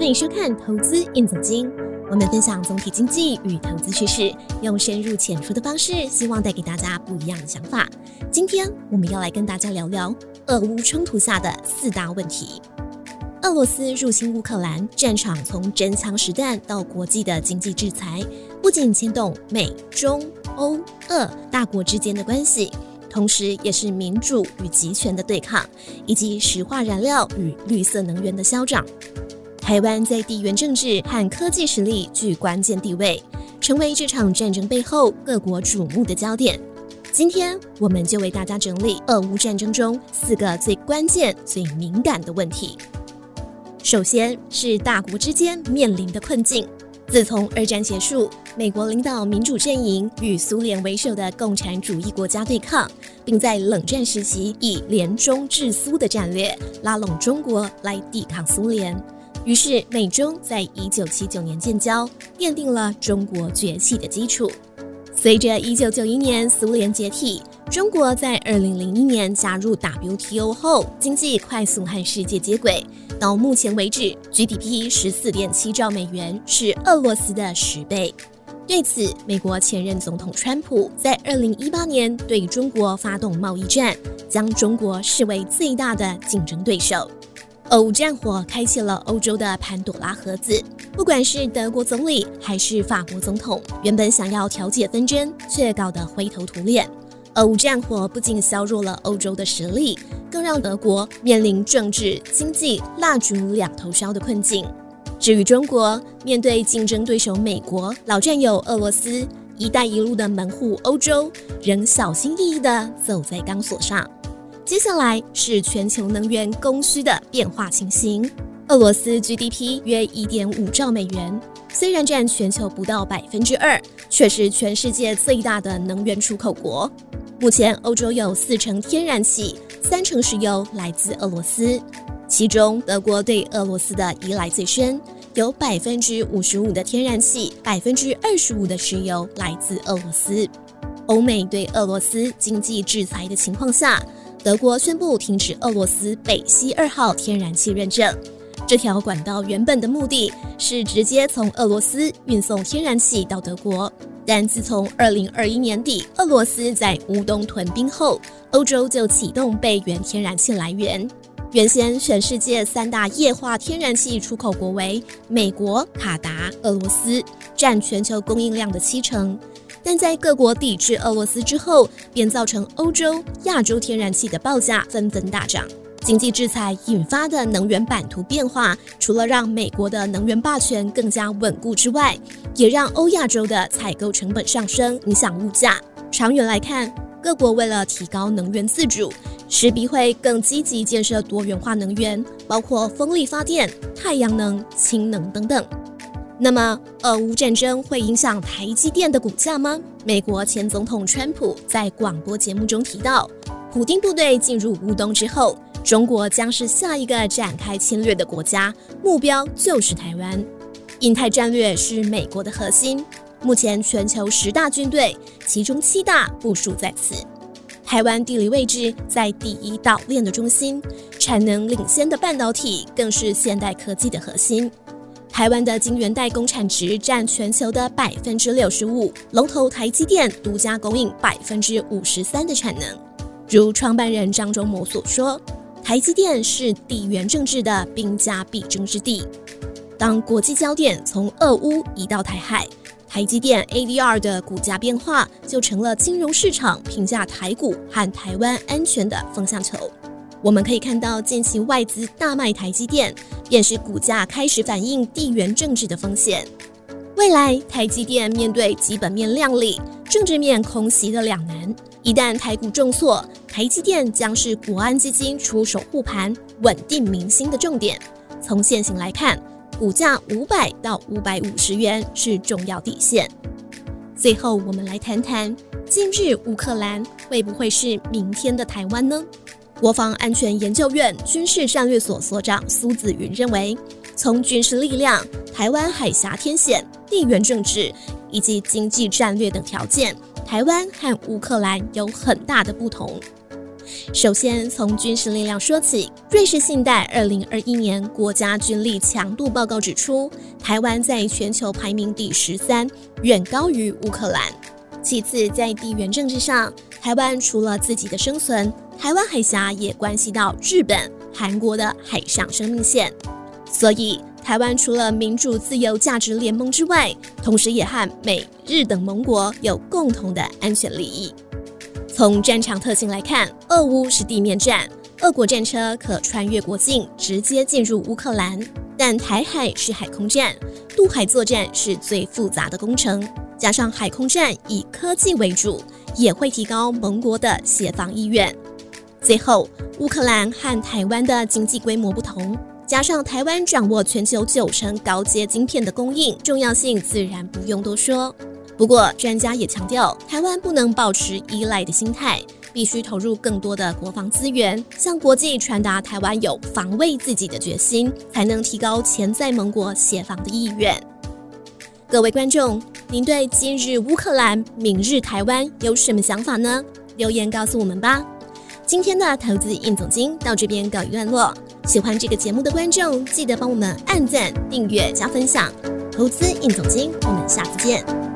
欢迎收看《投资应总经》，我们分享总体经济与投资趋势，用深入浅出的方式，希望带给大家不一样的想法。今天我们要来跟大家聊聊俄乌冲突下的四大问题。俄罗斯入侵乌克兰，战场从真枪实弹到国际的经济制裁，不仅牵动美、中、欧、俄大国之间的关系。同时，也是民主与集权的对抗，以及石化燃料与绿色能源的消长。台湾在地缘政治和科技实力具关键地位，成为这场战争背后各国瞩目的焦点。今天，我们就为大家整理俄乌战争中四个最关键、最敏感的问题。首先是大国之间面临的困境。自从二战结束，美国领导民主阵营与苏联为首的共产主义国家对抗，并在冷战时期以联中制苏的战略拉拢中国来抵抗苏联。于是，美中在一九七九年建交，奠定了中国崛起的基础。随着一九九一年苏联解体，中国在二零零一年加入 WTO 后，经济快速和世界接轨。到目前为止，GDP 十四点七兆美元，是俄罗斯的十倍。对此，美国前任总统川普在二零一八年对中国发动贸易战，将中国视为最大的竞争对手。俄乌战火开启了欧洲的潘朵拉盒子，不管是德国总理还是法国总统，原本想要调解纷争，却搞得灰头土脸。俄乌战火不仅削弱了欧洲的实力，更让德国面临政治、经济蜡烛两头烧的困境。至于中国，面对竞争对手美国、老战友俄罗斯，“一带一路”的门户欧洲仍小心翼翼地走在钢索上。接下来是全球能源供需的变化情形。俄罗斯 GDP 约一点五兆美元，虽然占全球不到百分之二，却是全世界最大的能源出口国。目前，欧洲有四成天然气、三成石油来自俄罗斯，其中德国对俄罗斯的依赖最深，有百分之五十五的天然气、百分之二十五的石油来自俄罗斯。欧美对俄罗斯经济制裁的情况下，德国宣布停止俄罗斯北溪二号天然气认证。这条管道原本的目的是直接从俄罗斯运送天然气到德国。但自从二零二一年底俄罗斯在乌东屯兵后，欧洲就启动备援天然气来源。原先全世界三大液化天然气出口国为美国、卡达、俄罗斯，占全球供应量的七成。但在各国抵制俄罗斯之后，便造成欧洲、亚洲天然气的报价纷纷大涨。经济制裁引发的能源版图变化，除了让美国的能源霸权更加稳固之外，也让欧亚洲的采购成本上升，影响物价。长远来看，各国为了提高能源自主，势必会更积极建设多元化能源，包括风力发电、太阳能、氢能等等。那么，俄乌战争会影响台积电的股价吗？美国前总统川普在广播节目中提到，普京部队进入乌东之后。中国将是下一个展开侵略的国家，目标就是台湾。印太战略是美国的核心，目前全球十大军队，其中七大部署在此。台湾地理位置在第一岛链的中心，产能领先的半导体更是现代科技的核心。台湾的晶圆代工产值占全球的百分之六十五，龙头台积电独家供应百分之五十三的产能。如创办人张忠谋所说。台积电是地缘政治的兵家必争之地。当国际焦点从俄乌移到台海，台积电 ADR 的股价变化就成了金融市场评价台股和台湾安全的风向球。我们可以看到，近期外资大卖台积电，便是股价开始反映地缘政治的风险。未来台积电面对基本面亮丽、政治面空袭的两难，一旦台股重挫。台积电将是国安基金出手护盘、稳定民心的重点。从现行来看，股价五百到五百五十元是重要底线。最后，我们来谈谈今日乌克兰会不会是明天的台湾呢？国防安全研究院军事战略所所长苏子云认为，从军事力量、台湾海峡天险、地缘政治以及经济战略等条件，台湾和乌克兰有很大的不同。首先从军事力量说起，瑞士信贷二零二一年国家军力强度报告指出，台湾在全球排名第十三，远高于乌克兰。其次，在地缘政治上，台湾除了自己的生存，台湾海峡也关系到日本、韩国的海上生命线，所以台湾除了民主自由价值联盟之外，同时也和美日等盟国有共同的安全利益。从战场特性来看，俄乌是地面战，俄国战车可穿越国境直接进入乌克兰；但台海是海空战，渡海作战是最复杂的工程。加上海空战以科技为主，也会提高盟国的协防意愿。最后，乌克兰和台湾的经济规模不同，加上台湾掌握全球九成高阶晶片的供应，重要性自然不用多说。不过，专家也强调，台湾不能保持依赖的心态，必须投入更多的国防资源，向国际传达台湾有防卫自己的决心，才能提高潜在盟国协防的意愿。各位观众，您对今日乌克兰、明日台湾有什么想法呢？留言告诉我们吧。今天的投资应总经到这边告一段落。喜欢这个节目的观众，记得帮我们按赞、订阅、加分享。投资应总经，我们下次见。